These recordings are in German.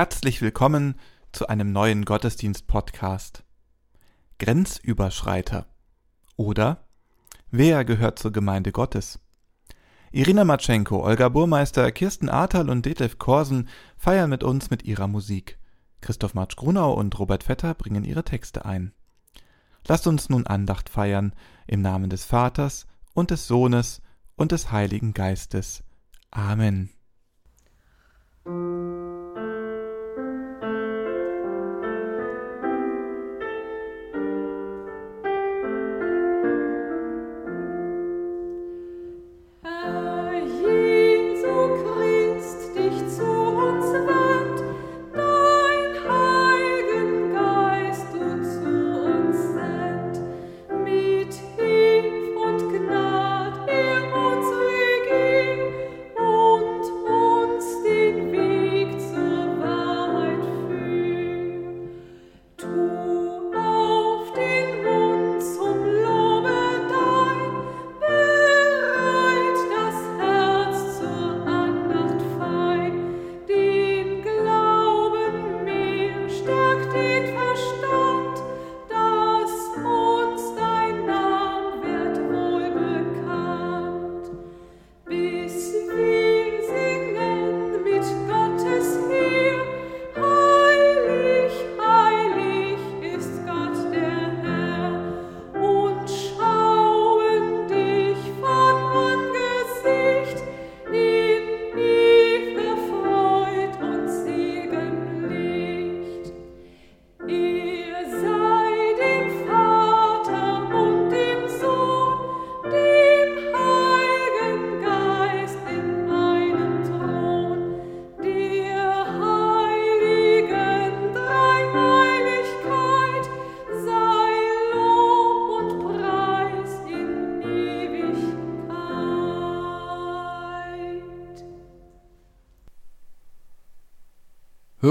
Herzlich willkommen zu einem neuen Gottesdienst-Podcast. Grenzüberschreiter oder Wer gehört zur Gemeinde Gottes? Irina Matschenko, Olga Burmeister, Kirsten Ahrtal und Detlef Korsen feiern mit uns mit ihrer Musik. Christoph Marsch-Grunau und Robert Vetter bringen ihre Texte ein. Lasst uns nun Andacht feiern im Namen des Vaters und des Sohnes und des Heiligen Geistes. Amen.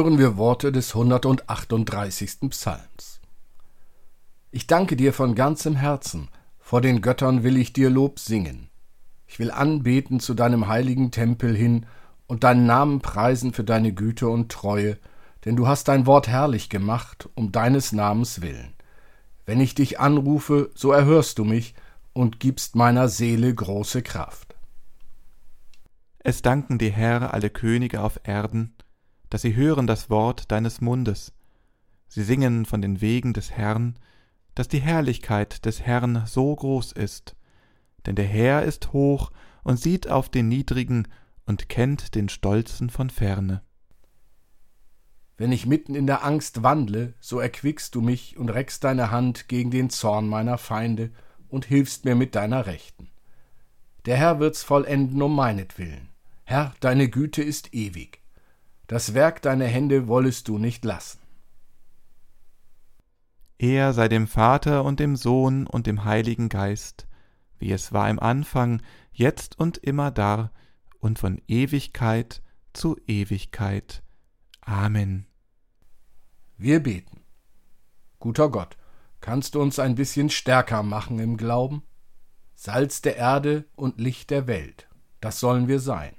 Hören wir Worte des 138. Psalms. Ich danke dir von ganzem Herzen, vor den Göttern will ich dir Lob singen. Ich will anbeten zu deinem heiligen Tempel hin und deinen Namen preisen für deine Güte und Treue, denn du hast dein Wort herrlich gemacht, um deines Namens willen. Wenn ich dich anrufe, so erhörst du mich und gibst meiner Seele große Kraft. Es danken dir, Herr, alle Könige auf Erden, dass sie hören das Wort deines Mundes. Sie singen von den Wegen des Herrn, dass die Herrlichkeit des Herrn so groß ist. Denn der Herr ist hoch und sieht auf den Niedrigen und kennt den Stolzen von ferne. Wenn ich mitten in der Angst wandle, so erquickst du mich und reckst deine Hand gegen den Zorn meiner Feinde und hilfst mir mit deiner Rechten. Der Herr wird's vollenden um meinetwillen. Herr, deine Güte ist ewig das Werk deiner Hände wollest du nicht lassen. Er sei dem Vater und dem Sohn und dem Heiligen Geist, wie es war im Anfang, jetzt und immer da und von Ewigkeit zu Ewigkeit. Amen. Wir beten. Guter Gott, kannst du uns ein bisschen stärker machen im Glauben? Salz der Erde und Licht der Welt, das sollen wir sein.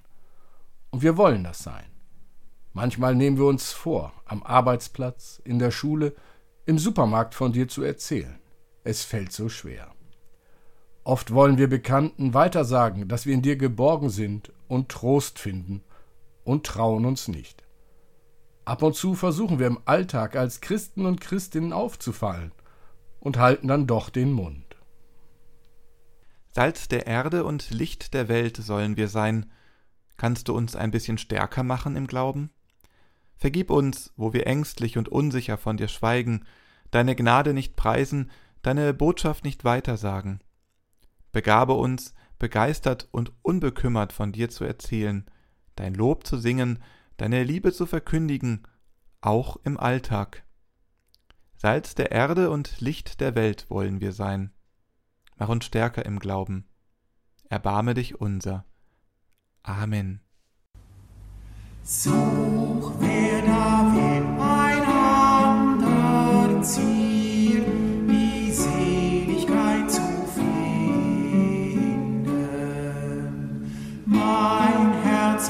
Und wir wollen das sein. Manchmal nehmen wir uns vor, am Arbeitsplatz, in der Schule, im Supermarkt von dir zu erzählen. Es fällt so schwer. Oft wollen wir Bekannten weitersagen, dass wir in dir geborgen sind und Trost finden und trauen uns nicht. Ab und zu versuchen wir im Alltag als Christen und Christinnen aufzufallen und halten dann doch den Mund. Salz der Erde und Licht der Welt sollen wir sein. Kannst du uns ein bisschen stärker machen im Glauben? Vergib uns, wo wir ängstlich und unsicher von dir schweigen, deine Gnade nicht preisen, deine Botschaft nicht weitersagen. Begabe uns, begeistert und unbekümmert von dir zu erzählen, dein Lob zu singen, deine Liebe zu verkündigen, auch im Alltag. Salz der Erde und Licht der Welt wollen wir sein. Mach uns stärker im Glauben. Erbarme dich unser. Amen. Such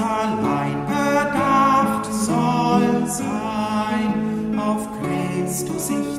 allein bedacht soll sein. Auf Christus ich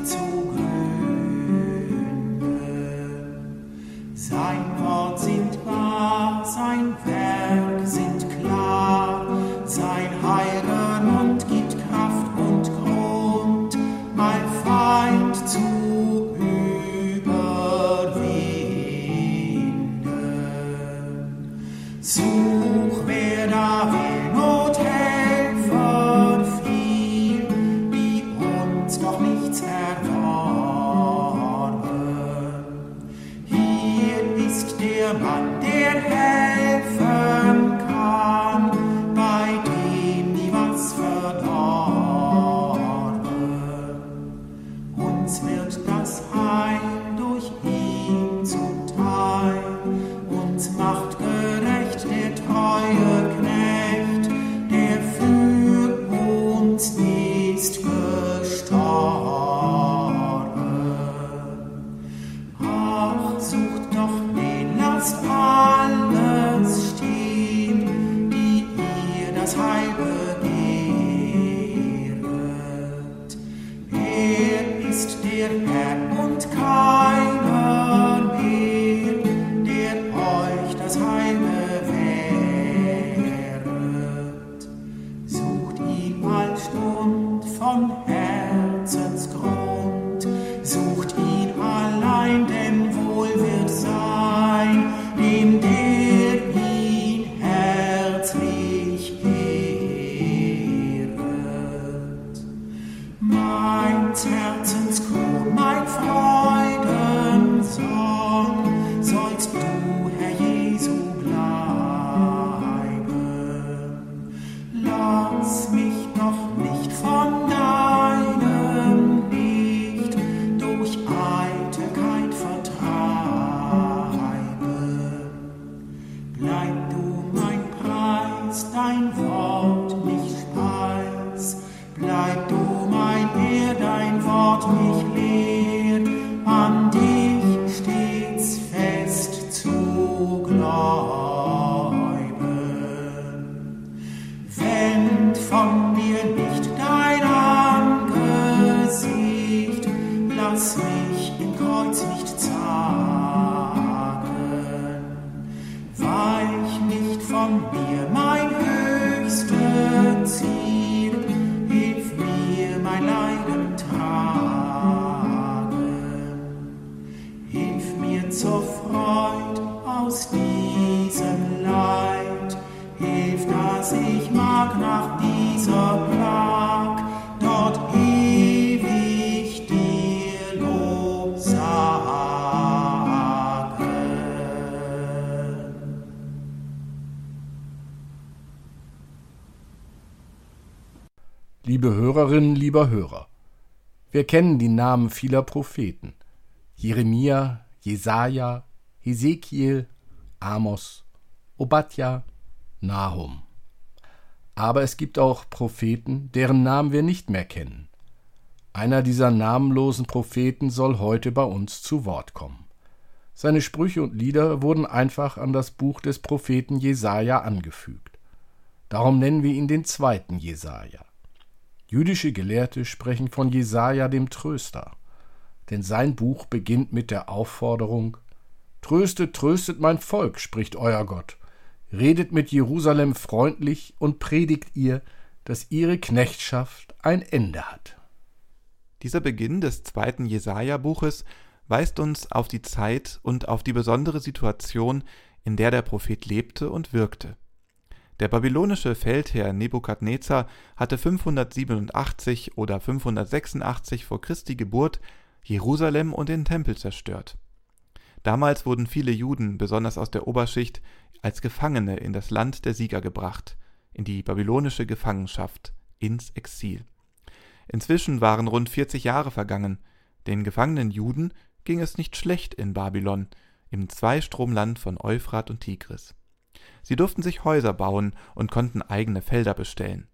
lieber Hörer, wir kennen die Namen vieler Propheten: Jeremia, Jesaja, Hesekiel, Amos, Obadja, Nahum. Aber es gibt auch Propheten, deren Namen wir nicht mehr kennen. Einer dieser namenlosen Propheten soll heute bei uns zu Wort kommen. Seine Sprüche und Lieder wurden einfach an das Buch des Propheten Jesaja angefügt. Darum nennen wir ihn den zweiten Jesaja. Jüdische Gelehrte sprechen von Jesaja dem Tröster, denn sein Buch beginnt mit der Aufforderung: Tröstet, tröstet mein Volk, spricht euer Gott. Redet mit Jerusalem freundlich und predigt ihr, dass ihre Knechtschaft ein Ende hat. Dieser Beginn des zweiten Jesaja-Buches weist uns auf die Zeit und auf die besondere Situation, in der der Prophet lebte und wirkte. Der babylonische Feldherr Nebukadnezar hatte 587 oder 586 vor Christi Geburt Jerusalem und den Tempel zerstört. Damals wurden viele Juden, besonders aus der Oberschicht, als Gefangene in das Land der Sieger gebracht, in die babylonische Gefangenschaft, ins Exil. Inzwischen waren rund 40 Jahre vergangen. Den gefangenen Juden ging es nicht schlecht in Babylon, im Zweistromland von Euphrat und Tigris. Sie durften sich Häuser bauen und konnten eigene Felder bestellen.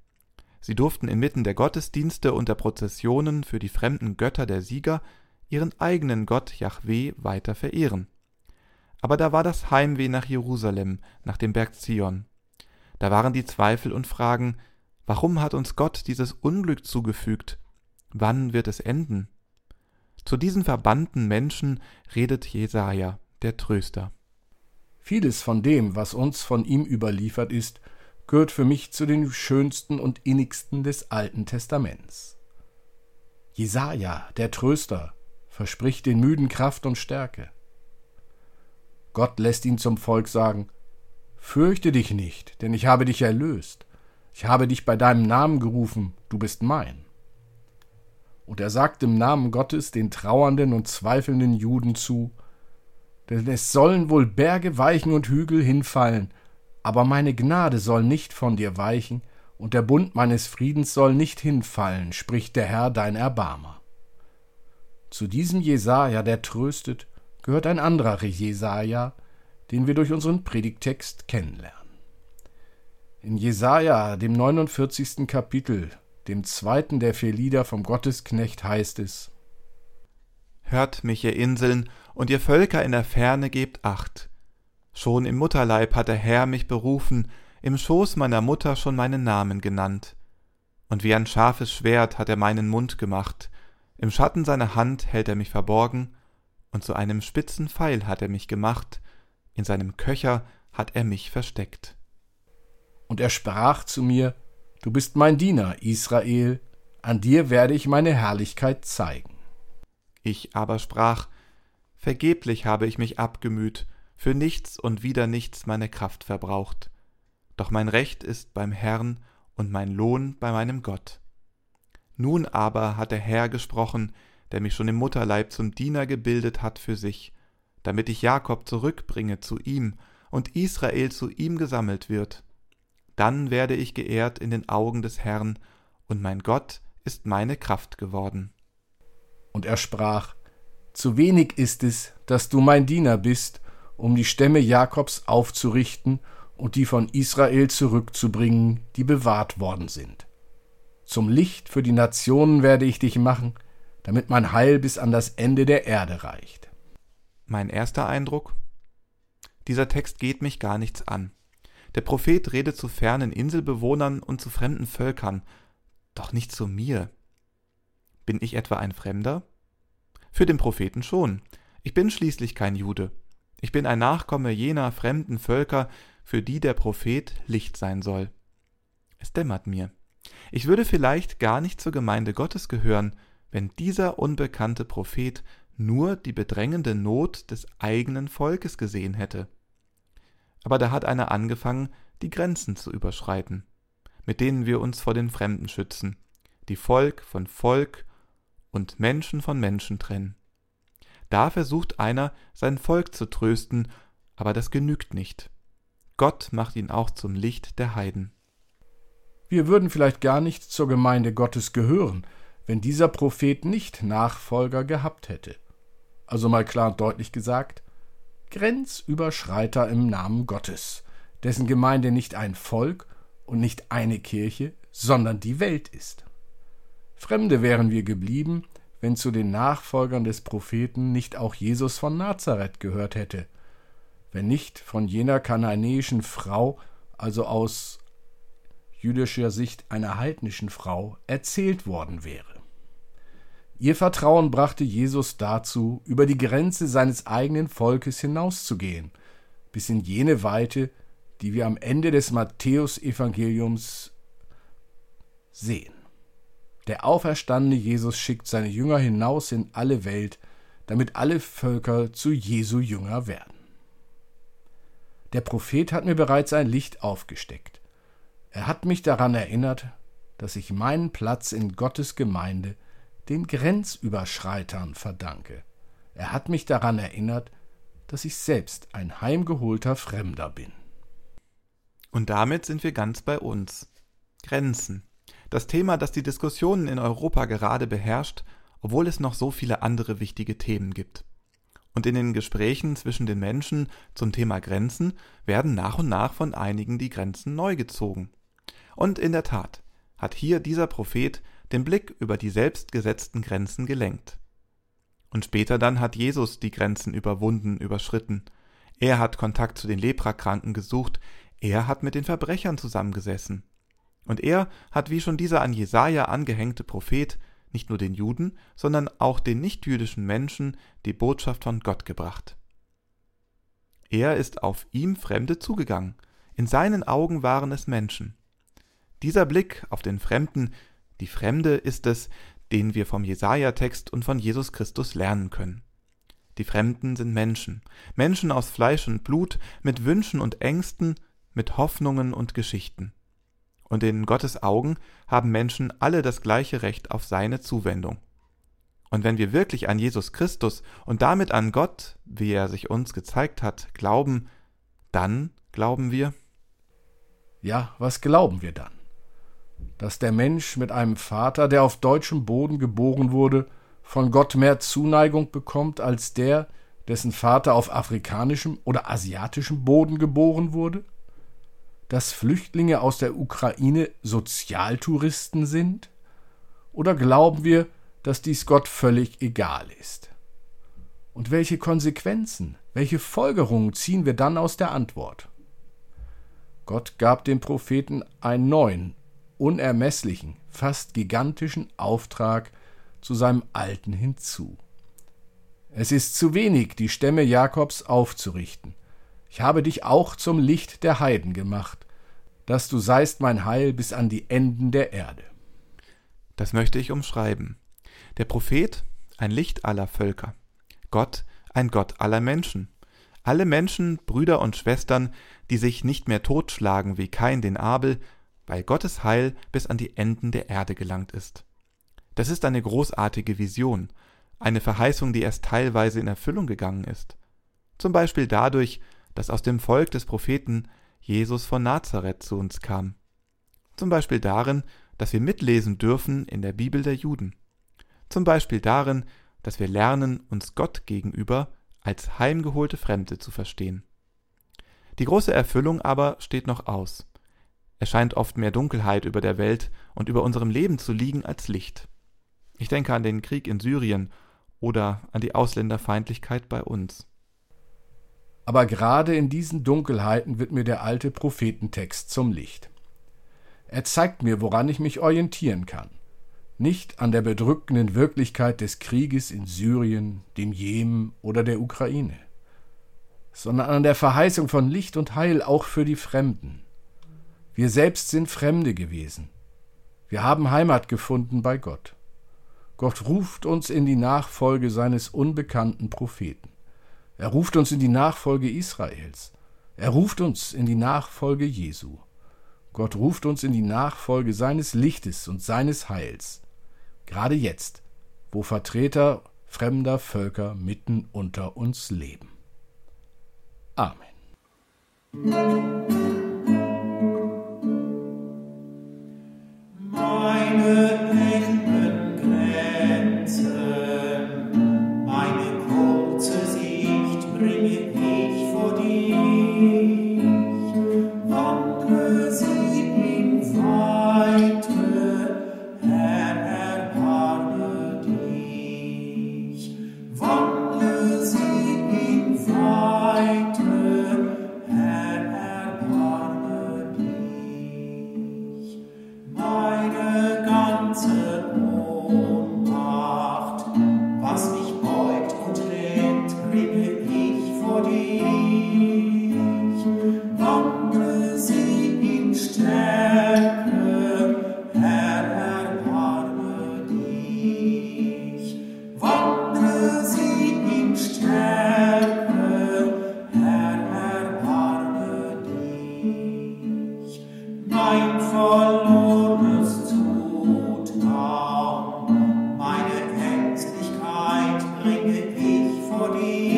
Sie durften inmitten der Gottesdienste und der Prozessionen für die fremden Götter der Sieger ihren eigenen Gott Jahweh weiter verehren. Aber da war das Heimweh nach Jerusalem, nach dem Berg Zion. Da waren die Zweifel und Fragen, warum hat uns Gott dieses Unglück zugefügt? Wann wird es enden? Zu diesen verbannten Menschen redet Jesaja, der Tröster. Vieles von dem, was uns von ihm überliefert ist, gehört für mich zu den schönsten und innigsten des Alten Testaments. Jesaja, der Tröster, verspricht den Müden Kraft und Stärke. Gott lässt ihn zum Volk sagen: Fürchte dich nicht, denn ich habe dich erlöst. Ich habe dich bei deinem Namen gerufen, du bist mein. Und er sagt im Namen Gottes den trauernden und zweifelnden Juden zu: Denn es sollen wohl Berge weichen und Hügel hinfallen, aber meine Gnade soll nicht von dir weichen, und der Bund meines Friedens soll nicht hinfallen, spricht der Herr dein Erbarmer. Zu diesem Jesaja, der tröstet, gehört ein anderer Jesaja, den wir durch unseren Predigtext kennenlernen. In Jesaja, dem 49. Kapitel, dem zweiten der vier Lieder vom Gottesknecht, heißt es: Hört mich, ihr Inseln, und ihr Völker in der Ferne gebt Acht. Schon im Mutterleib hat der Herr mich berufen, im Schoß meiner Mutter schon meinen Namen genannt. Und wie ein scharfes Schwert hat er meinen Mund gemacht, im Schatten seiner Hand hält er mich verborgen, und zu einem spitzen Pfeil hat er mich gemacht, in seinem Köcher hat er mich versteckt. Und er sprach zu mir, Du bist mein Diener, Israel, an dir werde ich meine Herrlichkeit zeigen. Ich aber sprach, Vergeblich habe ich mich abgemüht, für nichts und wieder nichts meine Kraft verbraucht. Doch mein Recht ist beim Herrn und mein Lohn bei meinem Gott. Nun aber hat der Herr gesprochen, der mich schon im Mutterleib zum Diener gebildet hat für sich, damit ich Jakob zurückbringe zu ihm und Israel zu ihm gesammelt wird. Dann werde ich geehrt in den Augen des Herrn, und mein Gott ist meine Kraft geworden. Und er sprach, Zu wenig ist es, dass du mein Diener bist, um die Stämme Jakobs aufzurichten und die von Israel zurückzubringen, die bewahrt worden sind. Zum Licht für die Nationen werde ich dich machen, damit mein Heil bis an das Ende der Erde reicht. Mein erster Eindruck? Dieser Text geht mich gar nichts an. Der Prophet redet zu fernen Inselbewohnern und zu fremden Völkern, doch nicht zu mir. Bin ich etwa ein Fremder? Für den Propheten schon. Ich bin schließlich kein Jude. Ich bin ein Nachkomme jener fremden Völker, für die der Prophet Licht sein soll. Es dämmert mir. Ich würde vielleicht gar nicht zur Gemeinde Gottes gehören, wenn dieser unbekannte Prophet nur die bedrängende Not des eigenen Volkes gesehen hätte. Aber da hat einer angefangen, die Grenzen zu überschreiten, mit denen wir uns vor den Fremden schützen, die Volk von Volk und Menschen von Menschen trennen. Da versucht einer, sein Volk zu trösten, aber das genügt nicht. Gott macht ihn auch zum Licht der Heiden. Wir würden vielleicht gar nicht zur Gemeinde Gottes gehören, wenn dieser Prophet nicht Nachfolger gehabt hätte. Also mal klar und deutlich gesagt, Grenzüberschreiter im Namen Gottes, dessen Gemeinde nicht ein Volk und nicht eine Kirche, sondern die Welt ist. Fremde wären wir geblieben, wenn zu den Nachfolgern des Propheten nicht auch Jesus von Nazareth gehört hätte, wenn nicht von jener kananäischen Frau, also aus jüdischer Sicht einer heidnischen Frau, erzählt worden wäre. Ihr Vertrauen brachte Jesus dazu, über die Grenze seines eigenen Volkes hinauszugehen, bis in jene Weite, die wir am Ende des Matthäusevangeliums sehen. Der auferstandene Jesus schickt seine Jünger hinaus in alle Welt, damit alle Völker zu Jesu Jünger werden. Der Prophet hat mir bereits ein Licht aufgesteckt. Er hat mich daran erinnert, dass ich meinen Platz in Gottes Gemeinde den Grenzüberschreitern verdanke. Er hat mich daran erinnert, dass ich selbst ein heimgeholter Fremder bin. Und damit sind wir ganz bei uns. Grenzen. Das Thema, das die Diskussionen in Europa gerade beherrscht, obwohl es noch so viele andere wichtige Themen gibt. Und in den Gesprächen zwischen den Menschen zum Thema Grenzen werden nach und nach von einigen die Grenzen neu gezogen. Und in der Tat hat hier dieser Prophet den Blick über die selbstgesetzten Grenzen gelenkt. Und später dann hat Jesus die Grenzen überwunden, überschritten. Er hat Kontakt zu den Leprakranken gesucht, er hat mit den Verbrechern zusammengesessen. Und er hat wie schon dieser an Jesaja angehängte Prophet nicht nur den Juden, sondern auch den nichtjüdischen Menschen die Botschaft von Gott gebracht. Er ist auf ihm Fremde zugegangen, in seinen Augen waren es Menschen. Dieser Blick auf den Fremden, die Fremde ist es, den wir vom Jesaja-Text und von Jesus Christus lernen können. Die Fremden sind Menschen, Menschen aus Fleisch und Blut, mit Wünschen und Ängsten, mit Hoffnungen und Geschichten und in Gottes Augen haben Menschen alle das gleiche Recht auf seine Zuwendung. Und wenn wir wirklich an Jesus Christus und damit an Gott, wie er sich uns gezeigt hat, glauben, dann glauben wir? Ja, was glauben wir dann? Dass der Mensch mit einem Vater, der auf deutschem Boden geboren wurde, von Gott mehr Zuneigung bekommt als der, dessen Vater auf afrikanischem oder asiatischem Boden geboren wurde? Dass Flüchtlinge aus der Ukraine Sozialtouristen sind? Oder glauben wir, dass dies Gott völlig egal ist? Und welche Konsequenzen, welche Folgerungen ziehen wir dann aus der Antwort? Gott gab dem Propheten einen neuen, unermesslichen, fast gigantischen Auftrag zu seinem alten hinzu. Es ist zu wenig, die Stämme Jakobs aufzurichten. Ich habe dich auch zum Licht der Heiden gemacht, dass du seist mein Heil bis an die Enden der Erde. Das möchte ich umschreiben. Der Prophet, ein Licht aller Völker. Gott, ein Gott aller Menschen. Alle Menschen, Brüder und Schwestern, die sich nicht mehr totschlagen wie Kain den Abel, weil Gottes Heil bis an die Enden der Erde gelangt ist. Das ist eine großartige Vision, eine Verheißung, die erst teilweise in Erfüllung gegangen ist. Zum Beispiel dadurch, dass aus dem Volk des Propheten Jesus von Nazareth zu uns kam. Zum Beispiel darin, dass wir mitlesen dürfen in der Bibel der Juden. Zum Beispiel darin, dass wir lernen, uns Gott gegenüber als heimgeholte Fremde zu verstehen. Die große Erfüllung aber steht noch aus. Es scheint oft mehr Dunkelheit über der Welt und über unserem Leben zu liegen als Licht. Ich denke an den Krieg in Syrien oder an die Ausländerfeindlichkeit bei uns. Aber gerade in diesen Dunkelheiten wird mir der alte Prophetentext zum Licht. Er zeigt mir, woran ich mich orientieren kann. Nicht an der bedrückenden Wirklichkeit des Krieges in Syrien, dem Jemen oder der Ukraine, sondern an der Verheißung von Licht und Heil auch für die Fremden. Wir selbst sind Fremde gewesen. Wir haben Heimat gefunden bei Gott. Gott ruft uns in die Nachfolge seines unbekannten Propheten. Er ruft uns in die Nachfolge Israels. Er ruft uns in die Nachfolge Jesu. Gott ruft uns in die Nachfolge seines Lichtes und seines Heils. Gerade jetzt, wo Vertreter fremder Völker mitten unter uns leben. Amen. we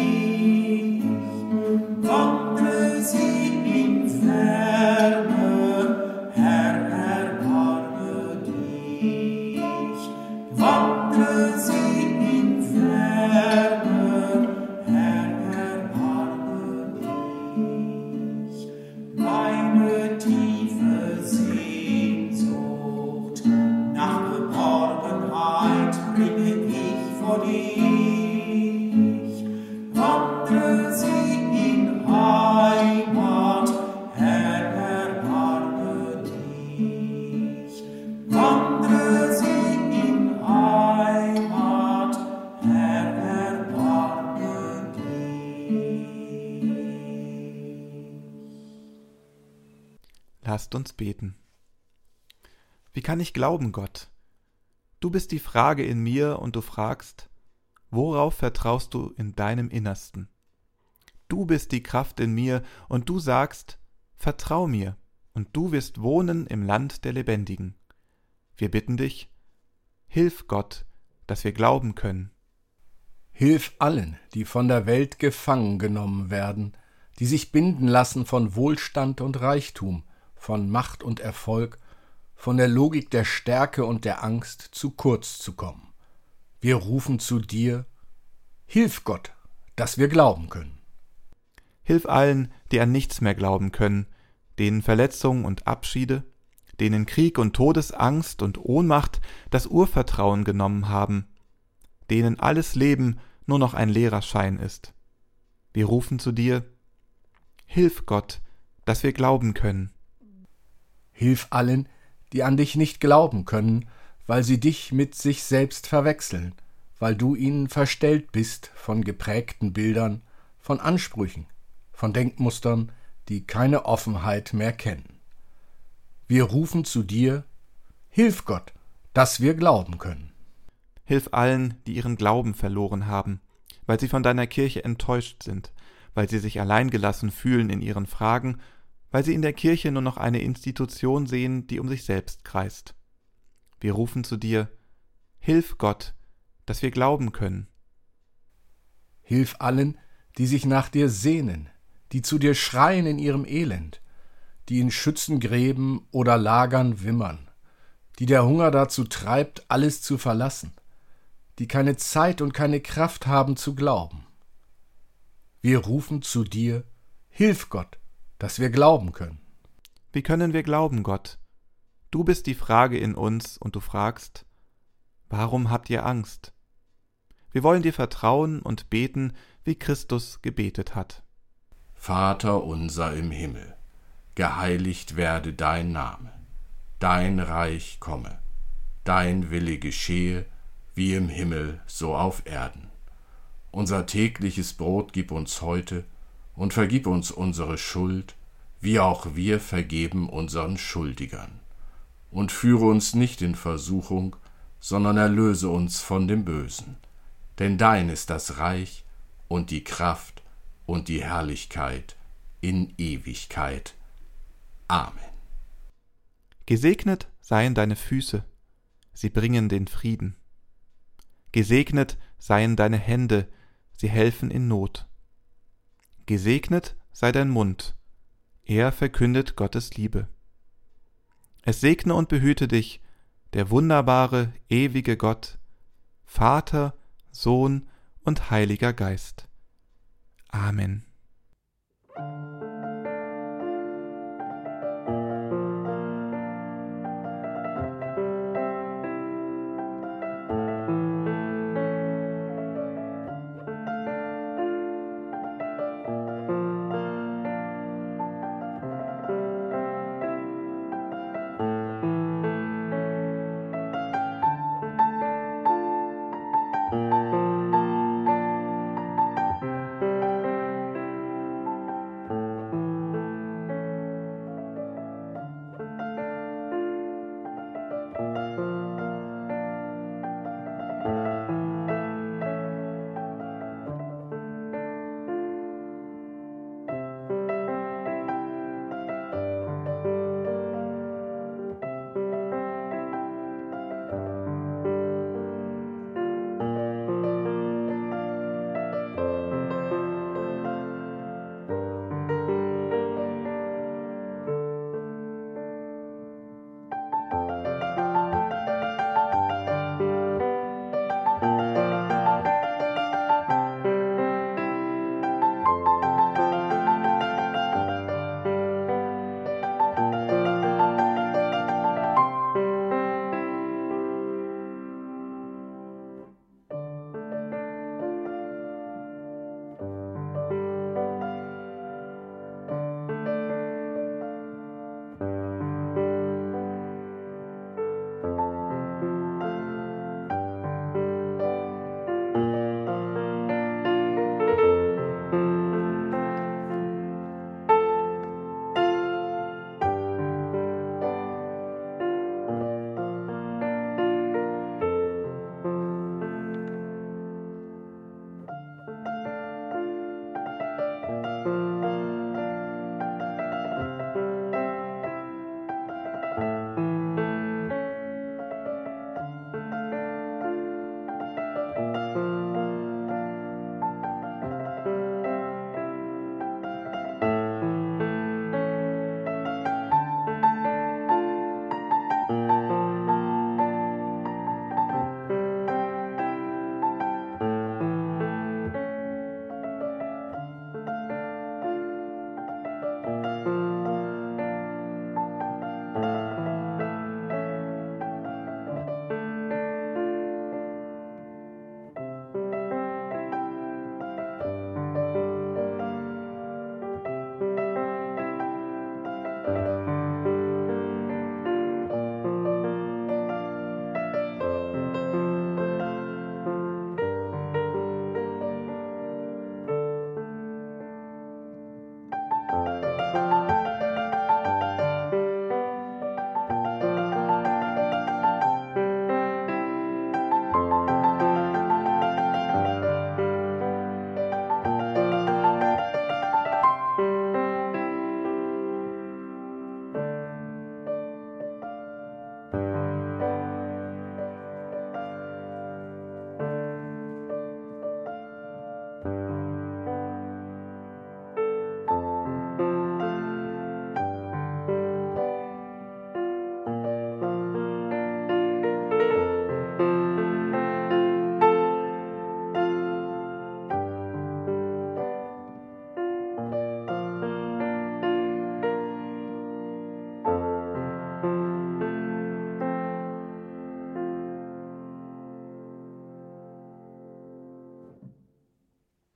Lasst uns beten. Wie kann ich glauben, Gott? Du bist die Frage in mir und du fragst, worauf vertraust du in deinem Innersten? Du bist die Kraft in mir und du sagst, vertrau mir, und du wirst wohnen im Land der Lebendigen. Wir bitten dich, hilf Gott, dass wir glauben können. Hilf allen, die von der Welt gefangen genommen werden, die sich binden lassen von Wohlstand und Reichtum, von Macht und Erfolg, von der Logik der Stärke und der Angst zu kurz zu kommen. Wir rufen zu dir, Hilf Gott, dass wir glauben können. Hilf allen, die an nichts mehr glauben können, denen Verletzungen und Abschiede, denen Krieg und Todesangst und Ohnmacht das Urvertrauen genommen haben, denen alles Leben nur noch ein leerer Schein ist. Wir rufen zu dir, Hilf Gott, dass wir glauben können. Hilf allen, die an dich nicht glauben können, weil sie dich mit sich selbst verwechseln, weil du ihnen verstellt bist von geprägten Bildern, von Ansprüchen, von Denkmustern, die keine Offenheit mehr kennen. Wir rufen zu dir, Hilf Gott, dass wir glauben können. Hilf allen, die ihren Glauben verloren haben, weil sie von deiner Kirche enttäuscht sind, weil sie sich alleingelassen fühlen in ihren Fragen, weil sie in der Kirche nur noch eine Institution sehen, die um sich selbst kreist. Wir rufen zu dir, Hilf Gott, dass wir glauben können. Hilf allen, die sich nach dir sehnen, die zu dir schreien in ihrem Elend, die in Schützengräben oder Lagern wimmern, die der Hunger dazu treibt, alles zu verlassen, die keine Zeit und keine Kraft haben zu glauben. Wir rufen zu dir, Hilf Gott, dass wir glauben können. Wie können wir glauben, Gott? Du bist die Frage in uns und du fragst, warum habt ihr Angst? Wir wollen dir vertrauen und beten, wie Christus gebetet hat. Vater unser im Himmel, geheiligt werde dein Name, dein Reich komme, dein Wille geschehe, wie im Himmel so auf Erden. Unser tägliches Brot gib uns heute und vergib uns unsere Schuld, wie auch wir vergeben unseren Schuldigern. Und führe uns nicht in Versuchung, sondern erlöse uns von dem Bösen. Denn dein ist das Reich und die Kraft und die Herrlichkeit in Ewigkeit. Amen. Gesegnet seien deine Füße, sie bringen den Frieden. Gesegnet seien deine Hände, sie helfen in Not. Gesegnet sei dein Mund, er verkündet Gottes Liebe. Es segne und behüte dich der wunderbare, ewige Gott, Vater, Sohn und Heiliger Geist. Amen.